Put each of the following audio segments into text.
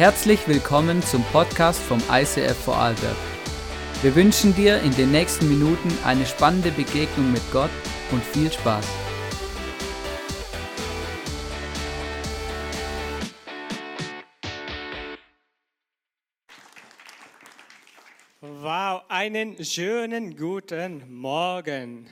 Herzlich willkommen zum Podcast vom ICF Vorarlberg. Wir wünschen dir in den nächsten Minuten eine spannende Begegnung mit Gott und viel Spaß. Wow, einen schönen guten Morgen.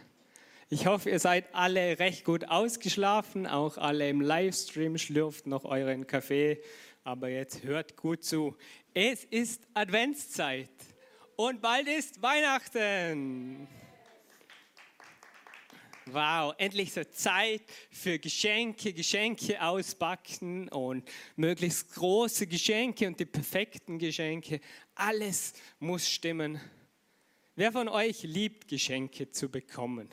Ich hoffe, ihr seid alle recht gut ausgeschlafen, auch alle im Livestream schlürft noch euren Kaffee, aber jetzt hört gut zu. Es ist Adventszeit und bald ist Weihnachten. Wow, endlich so Zeit für Geschenke, Geschenke auspacken und möglichst große Geschenke und die perfekten Geschenke. Alles muss stimmen. Wer von euch liebt Geschenke zu bekommen?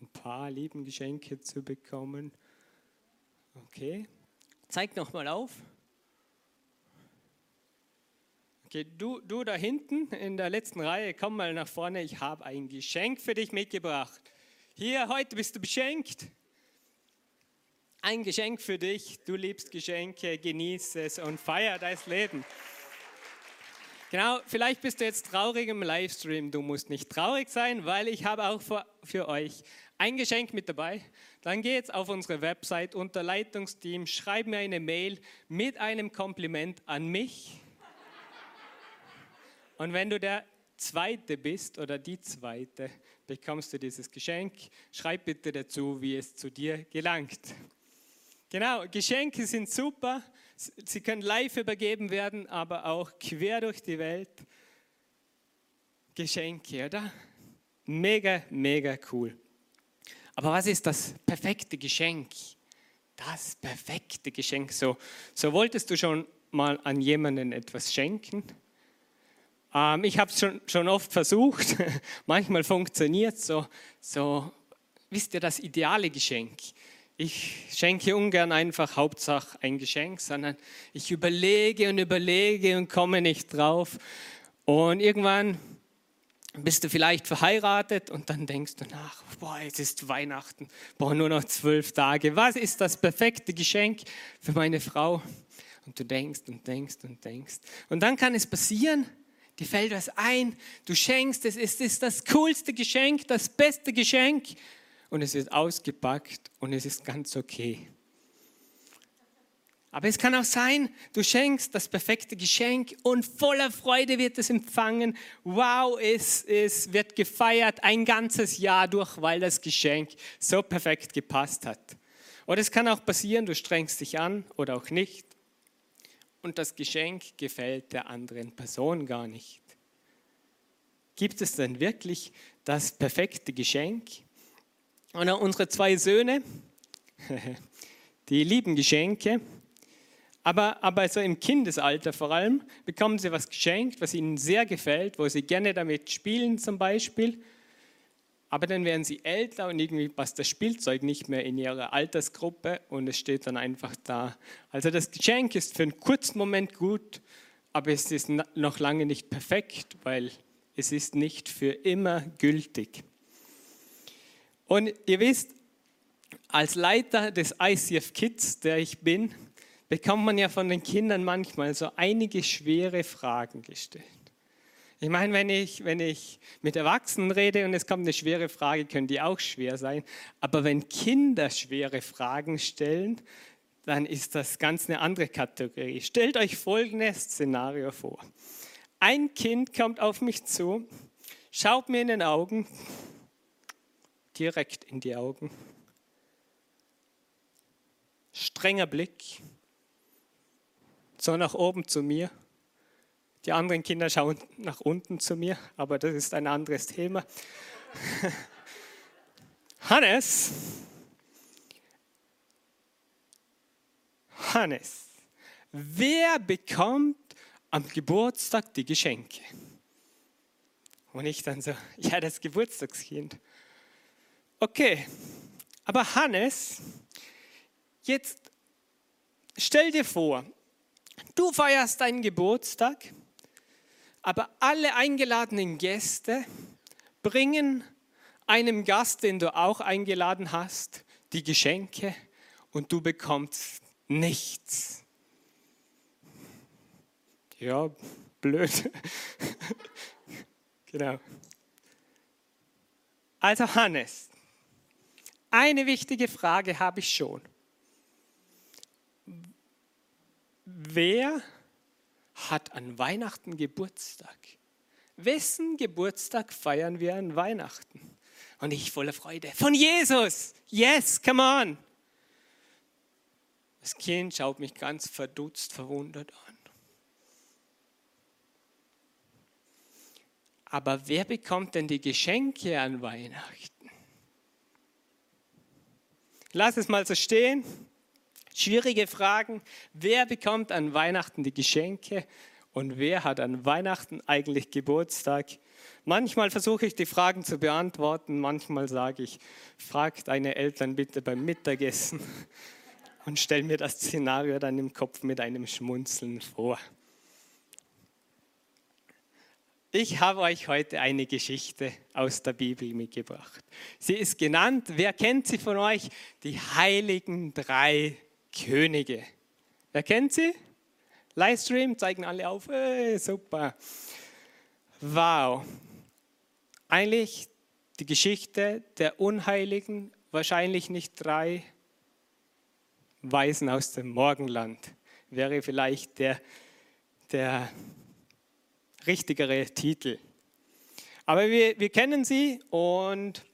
Ein paar lieben Geschenke zu bekommen. Okay, zeig noch mal auf. Okay, du, du da hinten in der letzten Reihe, komm mal nach vorne. Ich habe ein Geschenk für dich mitgebracht. Hier, heute bist du beschenkt. Ein Geschenk für dich. Du liebst Geschenke, genieße es und feier dein Leben. Genau, vielleicht bist du jetzt traurig im Livestream. Du musst nicht traurig sein, weil ich habe auch für, für euch ein Geschenk mit dabei. Dann geh jetzt auf unsere Website unter Leitungsteam, schreib mir eine Mail mit einem Kompliment an mich und wenn du der Zweite bist oder die Zweite, bekommst du dieses Geschenk. Schreib bitte dazu, wie es zu dir gelangt. Genau, Geschenke sind super. Sie können live übergeben werden, aber auch quer durch die Welt. Geschenke, oder? Mega, mega cool. Aber was ist das perfekte Geschenk? Das perfekte Geschenk. So, so wolltest du schon mal an jemanden etwas schenken? Ähm, ich habe es schon, schon oft versucht, manchmal funktioniert es so, so, wisst ihr, das ideale Geschenk. Ich schenke ungern einfach Hauptsache ein Geschenk, sondern ich überlege und überlege und komme nicht drauf. Und irgendwann bist du vielleicht verheiratet und dann denkst du nach, boah, jetzt ist Weihnachten, boah, nur noch zwölf Tage. Was ist das perfekte Geschenk für meine Frau? Und du denkst und denkst und denkst. Und dann kann es passieren, dir fällt was ein, du schenkst es, es ist das coolste Geschenk, das beste Geschenk und es ist ausgepackt und es ist ganz okay. Aber es kann auch sein, du schenkst das perfekte Geschenk und voller Freude wird es empfangen. Wow, es, es wird gefeiert ein ganzes Jahr durch, weil das Geschenk so perfekt gepasst hat. Oder es kann auch passieren, du strengst dich an oder auch nicht und das Geschenk gefällt der anderen Person gar nicht. Gibt es denn wirklich das perfekte Geschenk? Und unsere zwei Söhne, die lieben Geschenke, aber, aber so im Kindesalter vor allem bekommen sie was geschenkt, was ihnen sehr gefällt, wo sie gerne damit spielen zum Beispiel. Aber dann werden sie älter und irgendwie passt das Spielzeug nicht mehr in ihre Altersgruppe und es steht dann einfach da. Also das Geschenk ist für einen kurzen Moment gut, aber es ist noch lange nicht perfekt, weil es ist nicht für immer gültig. Und ihr wisst, als Leiter des ICF Kids, der ich bin, bekommt man ja von den Kindern manchmal so einige schwere Fragen gestellt. Ich meine, wenn ich, wenn ich mit Erwachsenen rede und es kommt eine schwere Frage, können die auch schwer sein. Aber wenn Kinder schwere Fragen stellen, dann ist das ganz eine andere Kategorie. Stellt euch folgendes Szenario vor. Ein Kind kommt auf mich zu, schaut mir in den Augen, direkt in die Augen, strenger Blick, so nach oben zu mir die anderen Kinder schauen nach unten zu mir, aber das ist ein anderes Thema. Hannes, Hannes, wer bekommt am Geburtstag die Geschenke? Und ich dann so, ja, das Geburtstagskind. Okay, aber Hannes, jetzt stell dir vor, du feierst deinen Geburtstag aber alle eingeladenen Gäste bringen einem Gast, den du auch eingeladen hast, die Geschenke und du bekommst nichts. Ja, blöd. genau. Also Hannes, eine wichtige Frage habe ich schon. Wer hat an Weihnachten Geburtstag? Wessen Geburtstag feiern wir an Weihnachten? Und ich voller Freude. Von Jesus! Yes, come on! Das Kind schaut mich ganz verdutzt, verwundert an. Aber wer bekommt denn die Geschenke an Weihnachten? Lass es mal so stehen. Schwierige Fragen. Wer bekommt an Weihnachten die Geschenke und wer hat an Weihnachten eigentlich Geburtstag? Manchmal versuche ich die Fragen zu beantworten, manchmal sage ich, frag deine Eltern bitte beim Mittagessen und stell mir das Szenario dann im Kopf mit einem Schmunzeln vor. Ich habe euch heute eine Geschichte aus der Bibel mitgebracht. Sie ist genannt, wer kennt sie von euch? Die heiligen drei Könige. Wer kennt sie? Livestream, zeigen alle auf. Hey, super. Wow. Eigentlich die Geschichte der Unheiligen, wahrscheinlich nicht drei Weisen aus dem Morgenland, wäre vielleicht der, der richtigere Titel. Aber wir, wir kennen sie und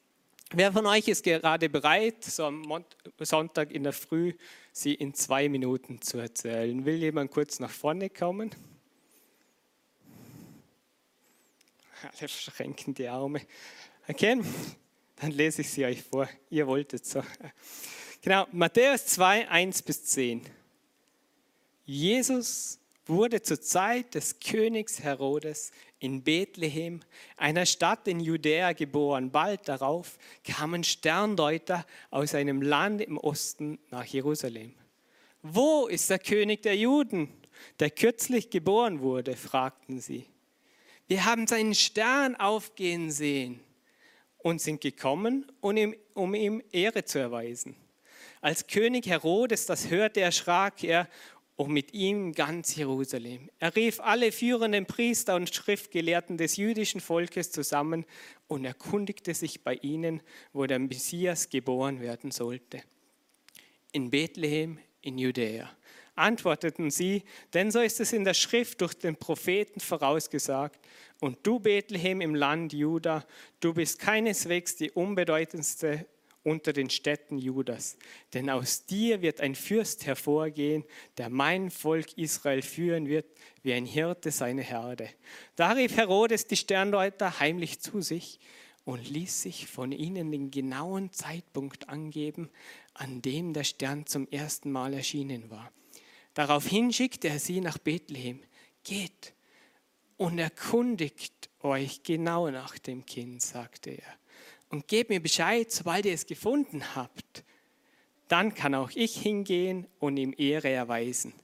wer von euch ist gerade bereit, so am Sonntag in der Früh sie in zwei Minuten zu erzählen? Will jemand kurz nach vorne kommen? Alle verschränken die Arme. Okay, dann lese ich sie euch vor. Ihr wolltet so. Genau, Matthäus 2, 1 bis 10. Jesus wurde zur Zeit des Königs Herodes in Bethlehem, einer Stadt in Judäa, geboren. Bald darauf kamen Sterndeuter aus einem Land im Osten nach Jerusalem. Wo ist der König der Juden, der kürzlich geboren wurde? fragten sie. Wir haben seinen Stern aufgehen sehen und sind gekommen, um ihm Ehre zu erweisen. Als König Herodes das hörte, erschrak er und mit ihm ganz Jerusalem. Er rief alle führenden Priester und Schriftgelehrten des jüdischen Volkes zusammen und erkundigte sich bei ihnen, wo der Messias geboren werden sollte. In Bethlehem in Judäa. Antworteten sie, denn so ist es in der Schrift durch den Propheten vorausgesagt. Und du, Bethlehem im Land Juda, du bist keineswegs die unbedeutendste unter den Städten Judas. Denn aus dir wird ein Fürst hervorgehen, der mein Volk Israel führen wird, wie ein Hirte seine Herde. Da rief Herodes die Sterndeuter heimlich zu sich und ließ sich von ihnen den genauen Zeitpunkt angeben, an dem der Stern zum ersten Mal erschienen war. Daraufhin schickte er sie nach Bethlehem. Geht und erkundigt euch genau nach dem Kind, sagte er und gebt mir Bescheid, sobald ihr es gefunden habt. Dann kann auch ich hingehen und ihm Ehre erweisen.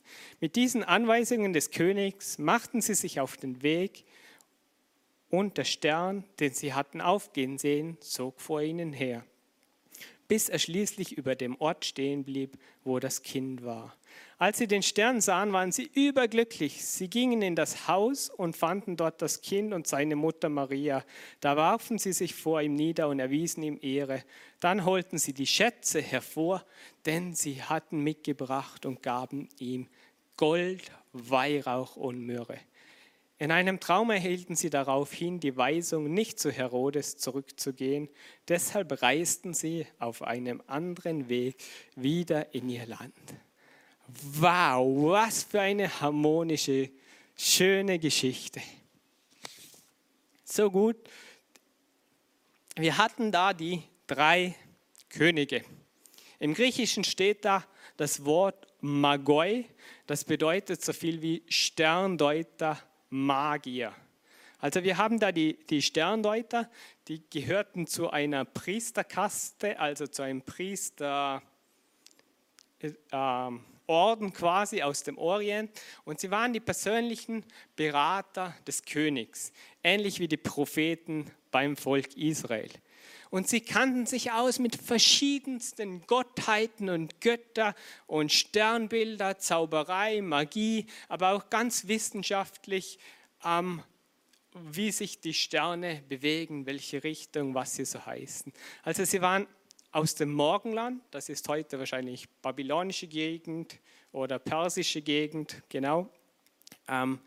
Mit diesen Anweisungen des Königs machten sie sich auf den Weg und der Stern, den sie hatten aufgehen sehen, zog vor ihnen her, bis er schließlich über dem Ort stehen blieb, wo das Kind war. Als sie den Stern sahen, waren sie überglücklich. Sie gingen in das Haus und fanden dort das Kind und seine Mutter Maria. Da warfen sie sich vor ihm nieder und erwiesen ihm Ehre. Dann holten sie die Schätze hervor, denn sie hatten mitgebracht und gaben ihm Gold, Weihrauch und Myrrhe. In einem Traum erhielten sie daraufhin die Weisung, nicht zu Herodes zurückzugehen. Deshalb reisten sie auf einem anderen Weg wieder in ihr Land. Wow, was für eine harmonische, schöne Geschichte. So gut. Wir hatten da die drei Könige. Im Griechischen steht da das Wort Magoi, das bedeutet so viel wie Sterndeuter, Magier. Also wir haben da die, die Sterndeuter, die gehörten zu einer Priesterkaste, also zu einem Priester. Äh, Orden quasi aus dem Orient und sie waren die persönlichen Berater des Königs, ähnlich wie die Propheten beim Volk Israel. Und sie kannten sich aus mit verschiedensten Gottheiten und Götter und Sternbilder, Zauberei, Magie, aber auch ganz wissenschaftlich, ähm, wie sich die Sterne bewegen, welche Richtung, was sie so heißen. Also sie waren aus dem Morgenland, das ist heute wahrscheinlich babylonische Gegend oder persische Gegend, genau. Ähm,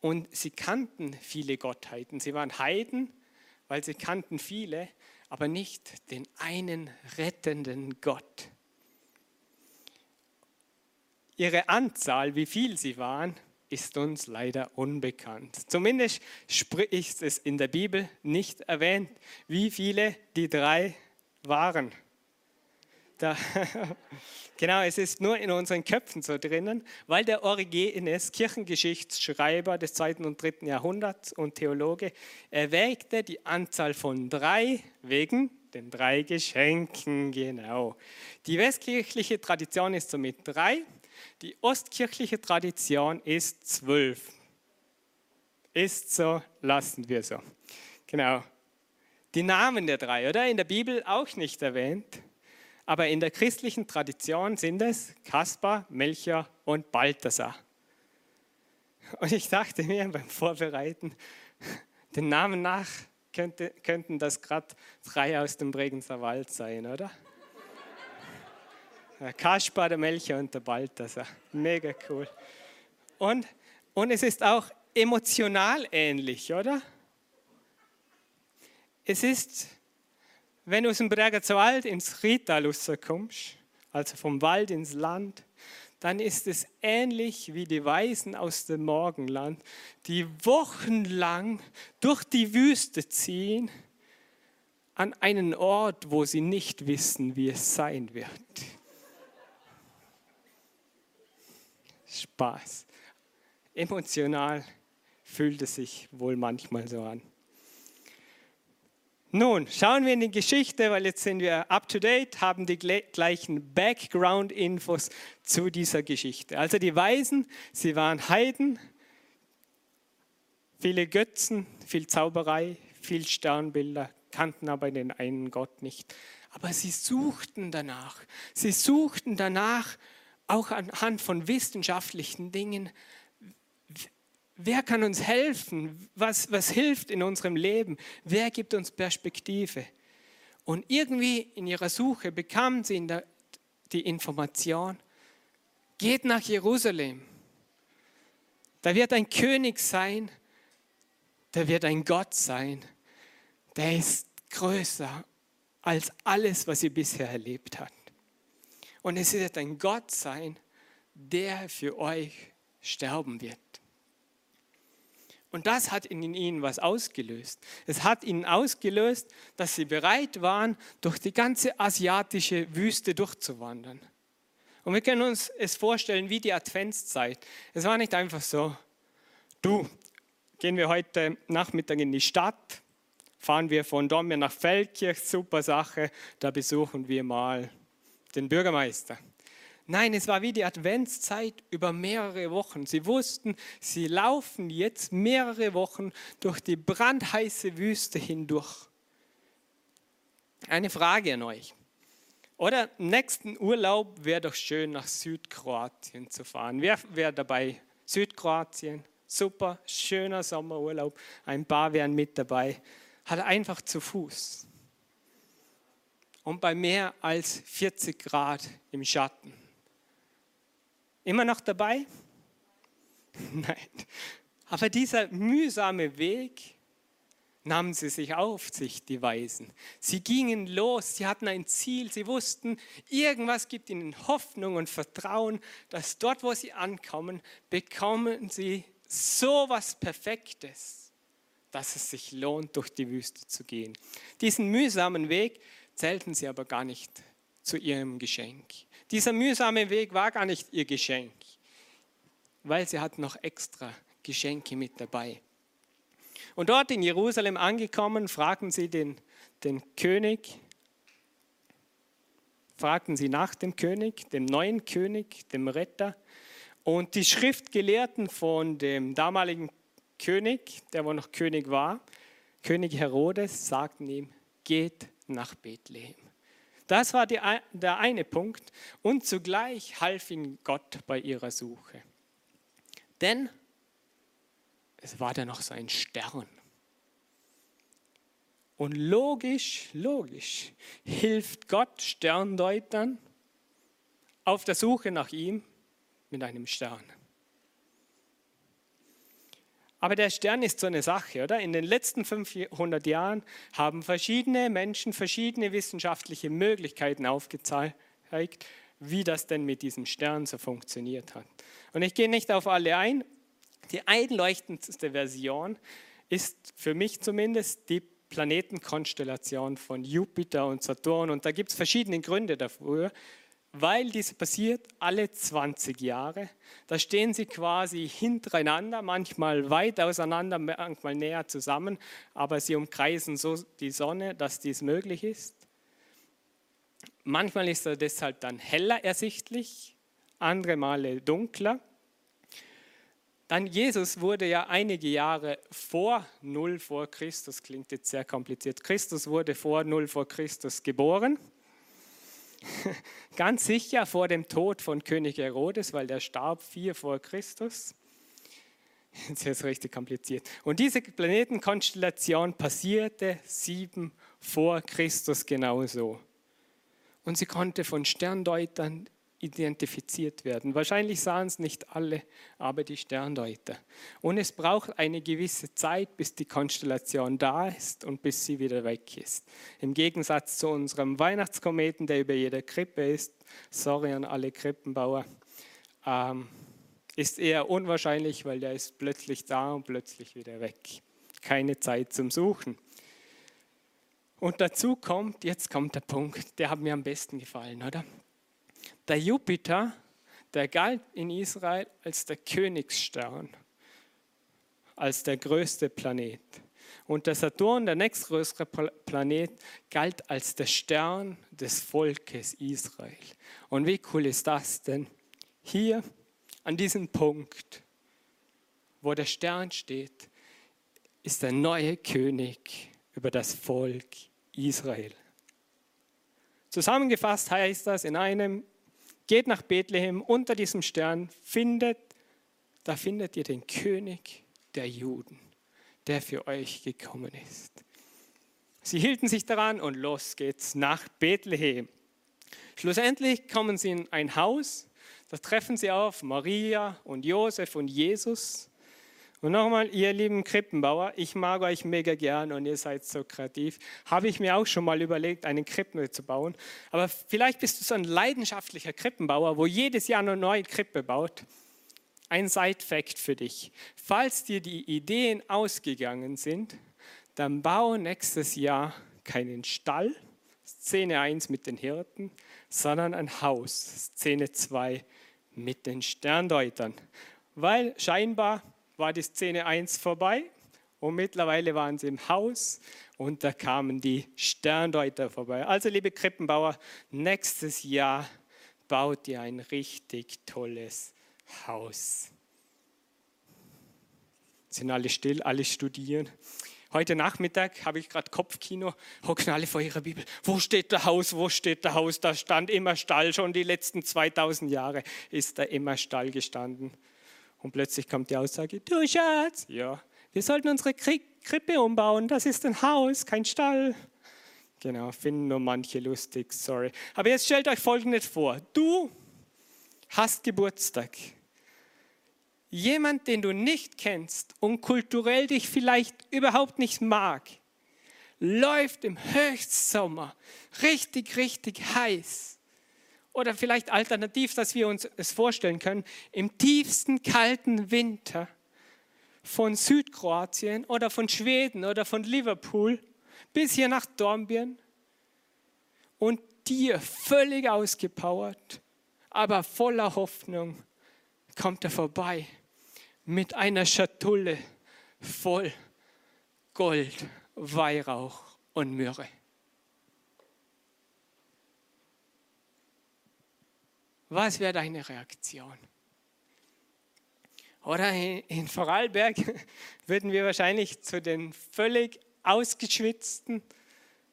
und sie kannten viele Gottheiten. Sie waren Heiden, weil sie kannten viele, aber nicht den einen rettenden Gott. Ihre Anzahl, wie viel sie waren, ist uns leider unbekannt. Zumindest ist es in der Bibel nicht erwähnt, wie viele die drei waren. Da, genau, es ist nur in unseren Köpfen so drinnen, weil der Origenes, Kirchengeschichtsschreiber des zweiten und dritten Jahrhunderts und Theologe, erwägte die Anzahl von drei wegen den drei Geschenken, genau. Die westkirchliche Tradition ist somit drei, die ostkirchliche Tradition ist zwölf. Ist so, lassen wir so. Genau. Die Namen der drei, oder? In der Bibel auch nicht erwähnt. Aber in der christlichen Tradition sind es Kaspar, Melchior und Balthasar. Und ich dachte mir beim Vorbereiten, den Namen nach könnte, könnten das gerade drei aus dem Bregenzer Wald sein, oder? Der Kaspar, der Melchior und der Balthasar. Mega cool. Und, und es ist auch emotional ähnlich, oder? Es ist wenn du aus dem Bregenzer ins Rital kommst, also vom Wald ins Land, dann ist es ähnlich wie die Weisen aus dem Morgenland, die wochenlang durch die Wüste ziehen an einen Ort, wo sie nicht wissen, wie es sein wird. Spaß. Emotional fühlt es sich wohl manchmal so an. Nun, schauen wir in die Geschichte, weil jetzt sind wir up to date, haben die gleichen Background-Infos zu dieser Geschichte. Also die Weisen, sie waren Heiden, viele Götzen, viel Zauberei, viel Sternbilder, kannten aber den einen Gott nicht. Aber sie suchten danach. Sie suchten danach, auch anhand von wissenschaftlichen Dingen, Wer kann uns helfen? Was, was hilft in unserem Leben? Wer gibt uns Perspektive? Und irgendwie in ihrer Suche bekamen sie der, die Information, geht nach Jerusalem. Da wird ein König sein, da wird ein Gott sein, der ist größer als alles, was sie bisher erlebt hat. Und es wird ein Gott sein, der für euch sterben wird. Und das hat in ihnen was ausgelöst. Es hat ihnen ausgelöst, dass sie bereit waren, durch die ganze asiatische Wüste durchzuwandern. Und wir können uns es vorstellen wie die Adventszeit. Es war nicht einfach so, du, gehen wir heute Nachmittag in die Stadt, fahren wir von Dommer nach Feldkirch, super Sache, da besuchen wir mal den Bürgermeister. Nein, es war wie die Adventszeit über mehrere Wochen. Sie wussten, sie laufen jetzt mehrere Wochen durch die brandheiße Wüste hindurch. Eine Frage an euch. Oder nächsten Urlaub wäre doch schön, nach Südkroatien zu fahren. Wer wäre dabei? Südkroatien, super, schöner Sommerurlaub. Ein paar wären mit dabei. Hat einfach zu Fuß. Und bei mehr als 40 Grad im Schatten. Immer noch dabei? Nein. Aber dieser mühsame Weg nahmen sie sich auf sich, die Weisen. Sie gingen los, sie hatten ein Ziel, sie wussten, irgendwas gibt ihnen Hoffnung und Vertrauen, dass dort, wo sie ankommen, bekommen sie so was Perfektes, dass es sich lohnt, durch die Wüste zu gehen. Diesen mühsamen Weg zählten sie aber gar nicht zu ihrem Geschenk. Dieser mühsame Weg war gar nicht ihr Geschenk, weil sie hatten noch extra Geschenke mit dabei. Und dort in Jerusalem angekommen, fragten sie den, den König, fragten sie nach dem König, dem neuen König, dem Retter. Und die Schriftgelehrten von dem damaligen König, der wohl noch König war, König Herodes, sagten ihm, geht nach Bethlehem. Das war die, der eine Punkt. Und zugleich half ihnen Gott bei ihrer Suche. Denn es war da noch so ein Stern. Und logisch, logisch hilft Gott Sterndeutern auf der Suche nach ihm mit einem Stern. Aber der Stern ist so eine Sache, oder? In den letzten 500 Jahren haben verschiedene Menschen verschiedene wissenschaftliche Möglichkeiten aufgezeigt, wie das denn mit diesem Stern so funktioniert hat. Und ich gehe nicht auf alle ein. Die einleuchtendste Version ist für mich zumindest die Planetenkonstellation von Jupiter und Saturn. Und da gibt es verschiedene Gründe dafür weil diese passiert alle 20 Jahre. Da stehen sie quasi hintereinander, manchmal weit auseinander, manchmal näher zusammen, aber sie umkreisen so die Sonne, dass dies möglich ist. Manchmal ist er deshalb dann heller ersichtlich, andere Male dunkler. Dann Jesus wurde ja einige Jahre vor Null vor Christus, klingt jetzt sehr kompliziert. Christus wurde vor Null vor Christus geboren. Ganz sicher vor dem Tod von König Herodes, weil der starb vier vor Christus. Jetzt ist es richtig kompliziert. Und diese Planetenkonstellation passierte sieben vor Christus genauso. Und sie konnte von Sterndeutern identifiziert werden. Wahrscheinlich sahen es nicht alle, aber die Sterndeuter. Und es braucht eine gewisse Zeit, bis die Konstellation da ist und bis sie wieder weg ist. Im Gegensatz zu unserem Weihnachtskometen, der über jeder Krippe ist, sorry an alle Krippenbauer, ähm, ist eher unwahrscheinlich, weil der ist plötzlich da und plötzlich wieder weg. Keine Zeit zum Suchen. Und dazu kommt, jetzt kommt der Punkt, der hat mir am besten gefallen, oder? Der Jupiter, der galt in Israel als der Königsstern, als der größte Planet. Und der Saturn, der nächstgrößere Planet, galt als der Stern des Volkes Israel. Und wie cool ist das denn? Hier an diesem Punkt, wo der Stern steht, ist der neue König über das Volk Israel. Zusammengefasst heißt das in einem Geht nach Bethlehem unter diesem Stern, findet, da findet ihr den König der Juden, der für euch gekommen ist. Sie hielten sich daran und los geht's nach Bethlehem. Schlussendlich kommen sie in ein Haus, da treffen sie auf Maria und Josef und Jesus. Und nochmal, ihr lieben Krippenbauer, ich mag euch mega gern und ihr seid so kreativ. Habe ich mir auch schon mal überlegt, einen Krippen zu bauen. Aber vielleicht bist du so ein leidenschaftlicher Krippenbauer, wo jedes Jahr eine neue Krippe baut. Ein Side-Fact für dich. Falls dir die Ideen ausgegangen sind, dann baue nächstes Jahr keinen Stall, Szene 1 mit den Hirten, sondern ein Haus, Szene 2 mit den Sterndeutern. Weil scheinbar war die Szene 1 vorbei und mittlerweile waren sie im Haus und da kamen die Sterndeuter vorbei. Also liebe Krippenbauer, nächstes Jahr baut ihr ein richtig tolles Haus. Sind alle still, alle studieren. Heute Nachmittag habe ich gerade Kopfkino, hocken alle vor ihrer Bibel. Wo steht der Haus? Wo steht der Haus? Da stand immer Stall. Schon die letzten 2000 Jahre ist da immer Stall gestanden. Und plötzlich kommt die Aussage, du Schatz, ja, wir sollten unsere Krippe umbauen, das ist ein Haus, kein Stall. Genau, finden nur manche lustig, sorry. Aber jetzt stellt euch Folgendes vor. Du hast Geburtstag. Jemand, den du nicht kennst und kulturell dich vielleicht überhaupt nicht mag, läuft im Höchstsommer richtig, richtig heiß oder vielleicht alternativ, dass wir uns es vorstellen können, im tiefsten kalten Winter von Südkroatien oder von Schweden oder von Liverpool bis hier nach Dornbirn und dir völlig ausgepowert, aber voller Hoffnung kommt er vorbei mit einer Schatulle voll Gold, Weihrauch und Myrrhe. Was wäre deine Reaktion? Oder in Vorarlberg würden wir wahrscheinlich zu den völlig ausgeschwitzten,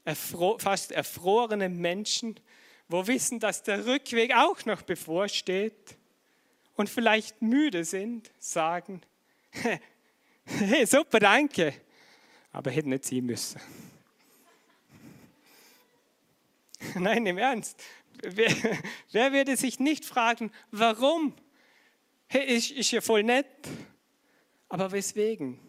erfro fast erfrorene Menschen, wo wissen, dass der Rückweg auch noch bevorsteht und vielleicht müde sind, sagen, hey, super, danke, aber hätte nicht ziehen müssen. Nein, im Ernst. Wer, wer würde sich nicht fragen, warum? Hey, ist, ist ja voll nett, aber weswegen?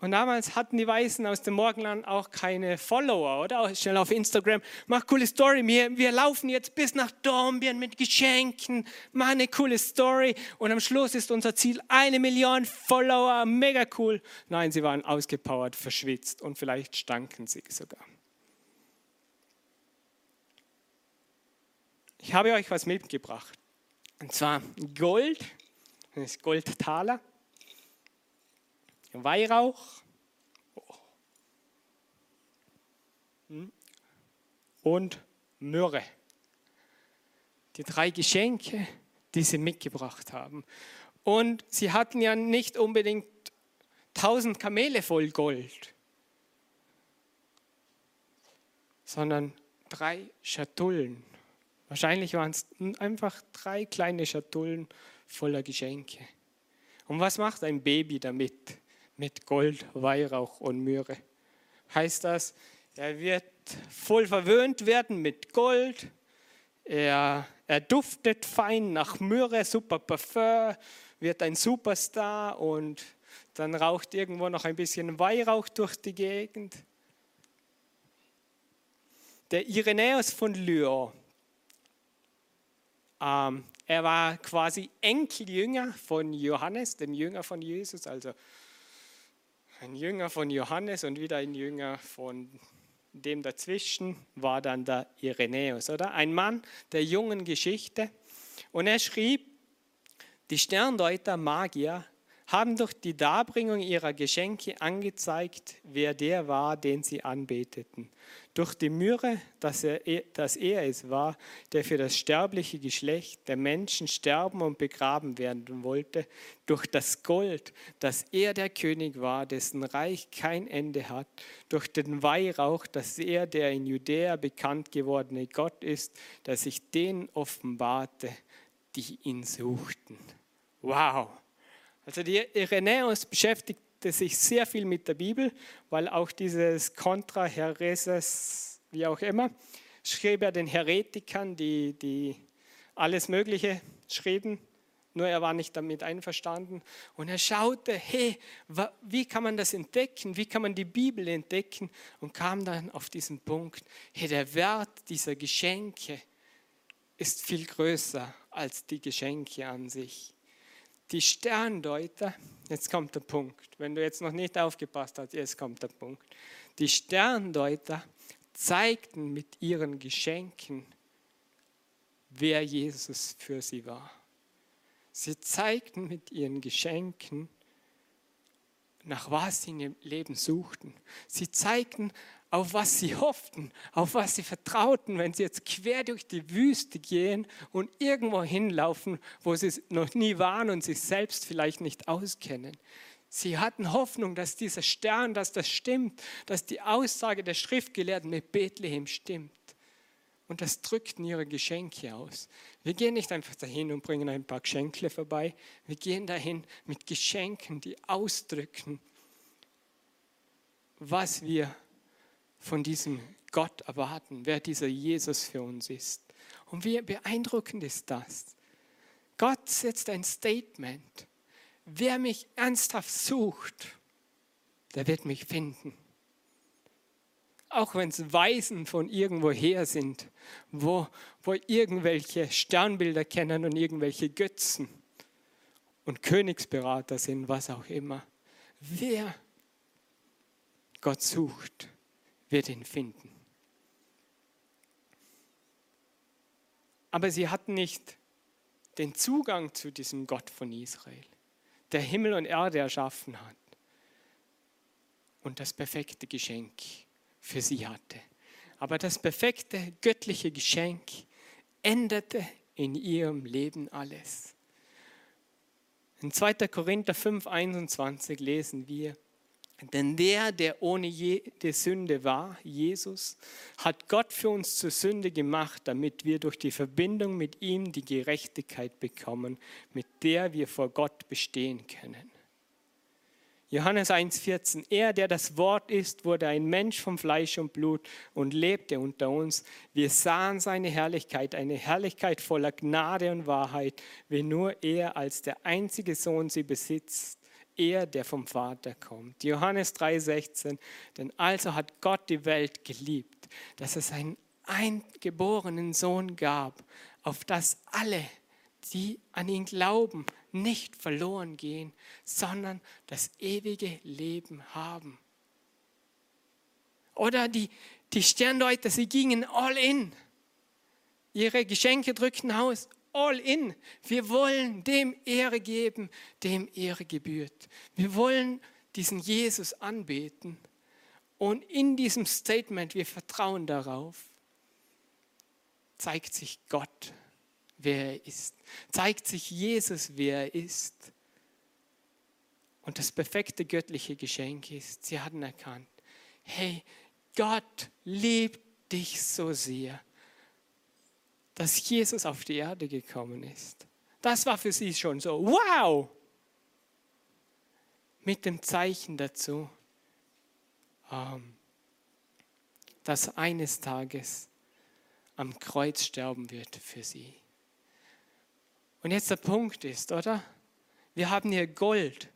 Und damals hatten die Weißen aus dem Morgenland auch keine Follower, oder? Auch schnell auf Instagram, mach coole Story, wir, wir laufen jetzt bis nach Dornbirn mit Geschenken, mach eine coole Story und am Schluss ist unser Ziel eine Million Follower, mega cool. Nein, sie waren ausgepowert, verschwitzt und vielleicht stanken sie sogar. Ich habe euch was mitgebracht. Und zwar Gold, das ist Goldtaler. Weihrauch hm, und Myrrhe. Die drei Geschenke, die sie mitgebracht haben. Und sie hatten ja nicht unbedingt tausend Kamele voll Gold, sondern drei Schatullen. Wahrscheinlich waren es einfach drei kleine Schatullen voller Geschenke. Und was macht ein Baby damit? mit Gold, Weihrauch und Myrrhe. Heißt das, er wird voll verwöhnt werden mit Gold, er, er duftet fein nach Myrrhe, super Parfum, wird ein Superstar und dann raucht irgendwo noch ein bisschen Weihrauch durch die Gegend. Der Irenäus von Lyon, ähm, er war quasi Enkeljünger von Johannes, dem Jünger von Jesus, also ein Jünger von Johannes und wieder ein Jünger von dem dazwischen war dann der Irenäus, oder? Ein Mann der jungen Geschichte. Und er schrieb, die Sterndeuter, Magier, haben durch die Darbringung ihrer Geschenke angezeigt, wer der war, den sie anbeteten. Durch die Myrrhe, dass er, dass er es war, der für das sterbliche Geschlecht der Menschen sterben und begraben werden wollte, durch das Gold, dass er der König war, dessen Reich kein Ende hat, durch den Weihrauch, dass er der in Judäa bekannt gewordene Gott ist, der sich denen offenbarte, die ihn suchten. Wow! Also die Irenäus beschäftigte sich sehr viel mit der Bibel, weil auch dieses Contra Hereses, wie auch immer, schrieb er den Heretikern, die, die alles Mögliche schrieben, nur er war nicht damit einverstanden. Und er schaute, hey, wie kann man das entdecken? Wie kann man die Bibel entdecken? Und kam dann auf diesen Punkt, hey, der Wert dieser Geschenke ist viel größer als die Geschenke an sich. Die Sterndeuter, jetzt kommt der Punkt, wenn du jetzt noch nicht aufgepasst hast, jetzt kommt der Punkt. Die Sterndeuter zeigten mit ihren Geschenken, wer Jesus für sie war. Sie zeigten mit ihren Geschenken, nach was sie in ihrem Leben suchten. Sie zeigten, auf was sie hofften, auf was sie vertrauten, wenn sie jetzt quer durch die Wüste gehen und irgendwo hinlaufen, wo sie noch nie waren und sich selbst vielleicht nicht auskennen. Sie hatten Hoffnung, dass dieser Stern, dass das stimmt, dass die Aussage der Schriftgelehrten mit Bethlehem stimmt. Und das drückten ihre Geschenke aus. Wir gehen nicht einfach dahin und bringen ein paar Geschenke vorbei. Wir gehen dahin mit Geschenken, die ausdrücken, was wir von diesem Gott erwarten, wer dieser Jesus für uns ist. Und wie beeindruckend ist das? Gott setzt ein Statement. Wer mich ernsthaft sucht, der wird mich finden. Auch wenn es Weisen von irgendwoher sind, wo, wo irgendwelche Sternbilder kennen und irgendwelche Götzen und Königsberater sind, was auch immer. Wer Gott sucht, wird ihn finden. Aber sie hatten nicht den Zugang zu diesem Gott von Israel, der Himmel und Erde erschaffen hat und das perfekte Geschenk für sie hatte. Aber das perfekte göttliche Geschenk änderte in ihrem Leben alles. In 2. Korinther 5, 21 lesen wir, Denn der, der ohne jede Sünde war, Jesus, hat Gott für uns zur Sünde gemacht, damit wir durch die Verbindung mit ihm die Gerechtigkeit bekommen, mit der wir vor Gott bestehen können. Johannes 1,14, er, der das Wort ist, wurde ein Mensch vom Fleisch und Blut und lebte unter uns. Wir sahen seine Herrlichkeit, eine Herrlichkeit voller Gnade und Wahrheit, wie nur er als der einzige Sohn sie besitzt, er, der vom Vater kommt. Johannes 3,16, denn also hat Gott die Welt geliebt, dass es einen eingeborenen Sohn gab, auf das alle, die an ihn glauben, nicht verloren gehen, sondern das ewige Leben haben. Oder die, die Sterndeuter, sie gingen all in. Ihre Geschenke drückten aus, all in. Wir wollen dem Ehre geben, dem Ehre gebührt. Wir wollen diesen Jesus anbeten. Und in diesem Statement, wir vertrauen darauf, zeigt sich Gott wer er ist. Zeigt sich Jesus, wer er ist. Und das perfekte göttliche Geschenk ist, sie hatten erkannt, hey, Gott liebt dich so sehr, dass Jesus auf die Erde gekommen ist. Das war für sie schon so, wow! Mit dem Zeichen dazu, ähm, dass eines Tages am Kreuz sterben wird für sie. Und jetzt der Punkt ist, oder? Wir haben hier Gold.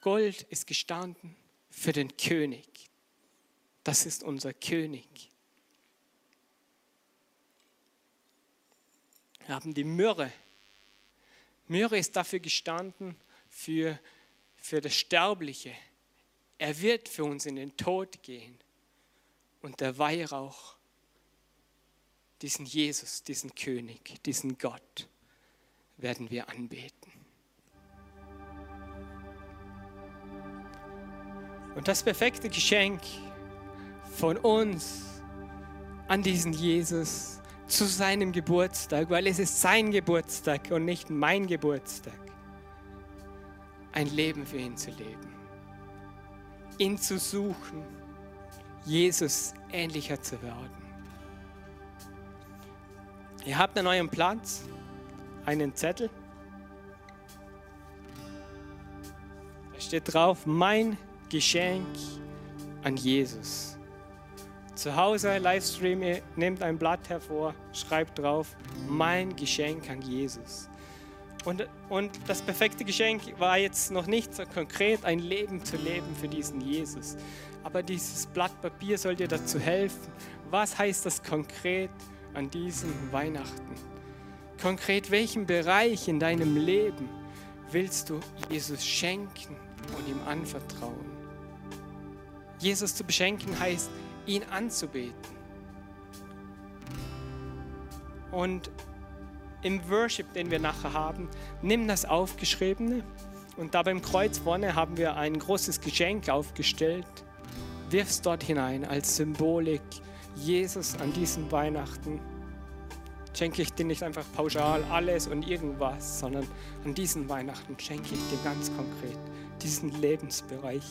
Gold ist gestanden für den König. Das ist unser König. Wir haben die Myrrhe. Myrrhe ist dafür gestanden für, für das Sterbliche. Er wird für uns in den Tod gehen. Und der Weihrauch diesen Jesus, diesen König, diesen Gott werden wir anbeten. Und das perfekte Geschenk von uns an diesen Jesus zu seinem Geburtstag, weil es ist sein Geburtstag und nicht mein Geburtstag, ein Leben für ihn zu leben, ihn zu suchen, Jesus ähnlicher zu werden. Ihr habt an eurem Platz einen Zettel. Da steht drauf, mein Geschenk an Jesus. Zu Hause, Livestream, ihr nehmt ein Blatt hervor, schreibt drauf, mein Geschenk an Jesus. Und, und das perfekte Geschenk war jetzt noch nicht so konkret, ein Leben zu leben für diesen Jesus. Aber dieses Blatt Papier soll dir dazu helfen. Was heißt das konkret an diesem Weihnachten? Konkret, welchen Bereich in deinem Leben willst du Jesus schenken und ihm anvertrauen? Jesus zu beschenken heißt, ihn anzubeten. Und im Worship, den wir nachher haben, nimm das Aufgeschriebene und da beim Kreuz vorne haben wir ein großes Geschenk aufgestellt. Wirf es dort hinein als Symbolik Jesus an diesen Weihnachten schenke ich dir nicht einfach pauschal alles und irgendwas, sondern an diesen Weihnachten schenke ich dir ganz konkret diesen Lebensbereich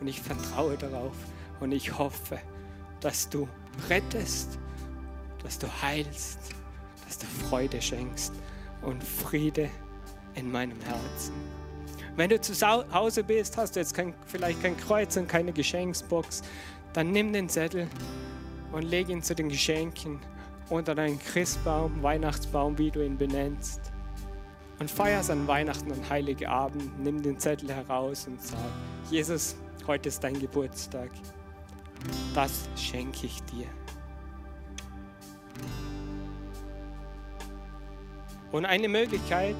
und ich vertraue darauf und ich hoffe, dass du rettest, dass du heilst, dass du Freude schenkst und Friede in meinem Herzen. Wenn du zu Hause bist, hast du jetzt kein, vielleicht kein Kreuz und keine Geschenksbox, dann nimm den Zettel und leg ihn zu den Geschenken unter deinen Christbaum, Weihnachtsbaum, wie du ihn benennst. Und feierst an Weihnachten und Heilige Abend, nimm den Zettel heraus und sag, Jesus, heute ist dein Geburtstag. Das schenke ich dir. Und eine Möglichkeit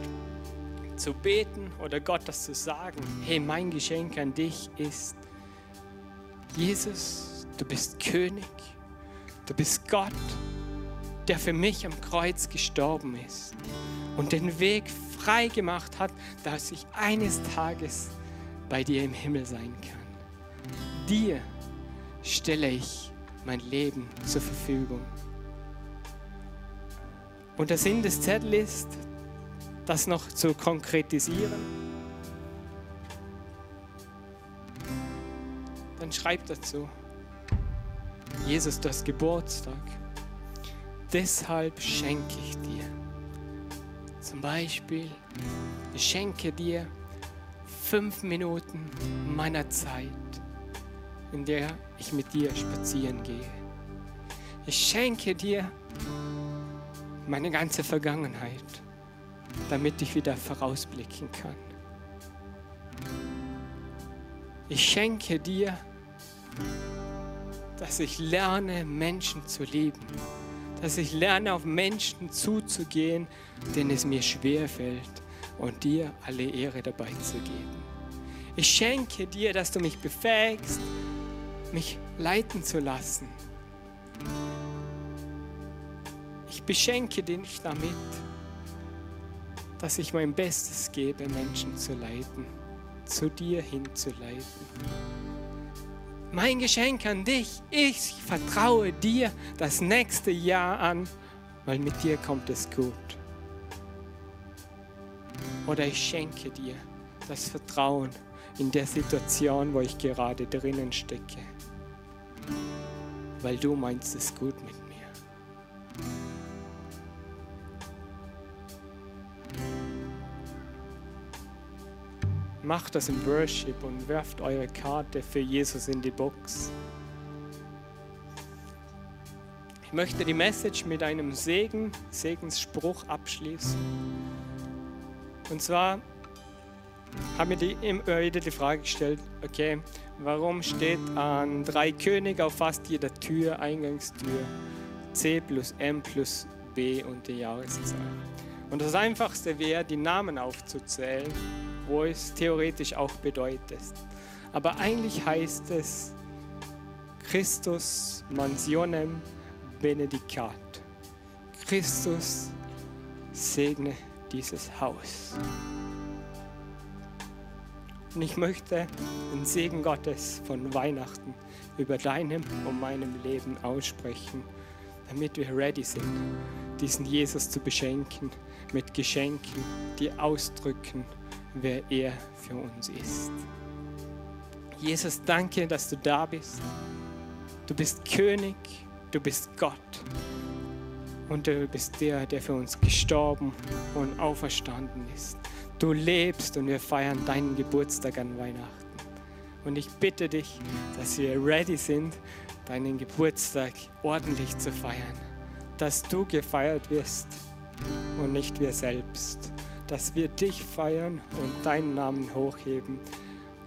zu beten oder Gott das zu sagen, hey, mein Geschenk an dich ist, Jesus, du bist König, du bist Gott, der für mich am Kreuz gestorben ist und den Weg frei gemacht hat, dass ich eines Tages bei dir im Himmel sein kann. Dir stelle ich mein Leben zur Verfügung. Und der Sinn des Zettels ist, das noch zu konkretisieren. dann schreib dazu. Jesus, du hast Geburtstag. Deshalb schenke ich dir. Zum Beispiel, ich schenke dir fünf Minuten meiner Zeit, in der ich mit dir spazieren gehe. Ich schenke dir meine ganze Vergangenheit, damit ich wieder vorausblicken kann. Ich schenke dir, dass ich lerne, Menschen zu lieben, dass ich lerne, auf Menschen zuzugehen, denen es mir schwer fällt und dir alle Ehre dabei zu geben. Ich schenke dir, dass du mich befähigst, mich leiten zu lassen. Ich beschenke dich damit, dass ich mein Bestes gebe, Menschen zu leiten zu dir hinzuleiten. Mein Geschenk an dich, ich vertraue dir das nächste Jahr an, weil mit dir kommt es gut. Oder ich schenke dir das Vertrauen in der Situation, wo ich gerade drinnen stecke, weil du meinst es gut mit mir. Macht das im Worship und werft eure Karte für Jesus in die Box. Ich möchte die Message mit einem Segen, Segensspruch abschließen. Und zwar haben mir die, immer wieder die Frage gestellt, okay, warum steht an drei Könige auf fast jeder Tür, Eingangstür, C plus M plus B und die Jahreszahl? Und das Einfachste wäre, die Namen aufzuzählen wo es theoretisch auch bedeutet. Aber eigentlich heißt es Christus mansionem benedicat. Christus segne dieses Haus. Und ich möchte den Segen Gottes von Weihnachten über deinem und meinem Leben aussprechen, damit wir ready sind, diesen Jesus zu beschenken mit Geschenken, die ausdrücken, wer er für uns ist. Jesus, danke, dass du da bist. Du bist König, du bist Gott. Und du bist der, der für uns gestorben und auferstanden ist. Du lebst und wir feiern deinen Geburtstag an Weihnachten. Und ich bitte dich, dass wir ready sind, deinen Geburtstag ordentlich zu feiern. Dass du gefeiert wirst und nicht wir selbst dass wir dich feiern und deinen Namen hochheben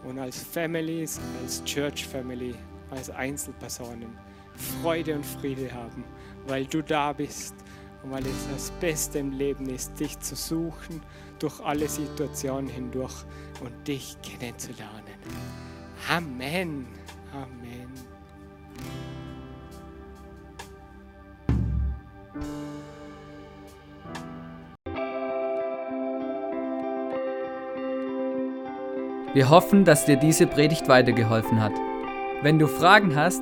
und als Families, als Church Family, als Einzelpersonen Freude und Friede haben, weil du da bist und weil es das Beste im Leben ist, dich zu suchen durch alle Situationen hindurch und dich kennenzulernen. Amen. Amen. Wir hoffen, dass dir diese Predigt weitergeholfen hat. Wenn du Fragen hast,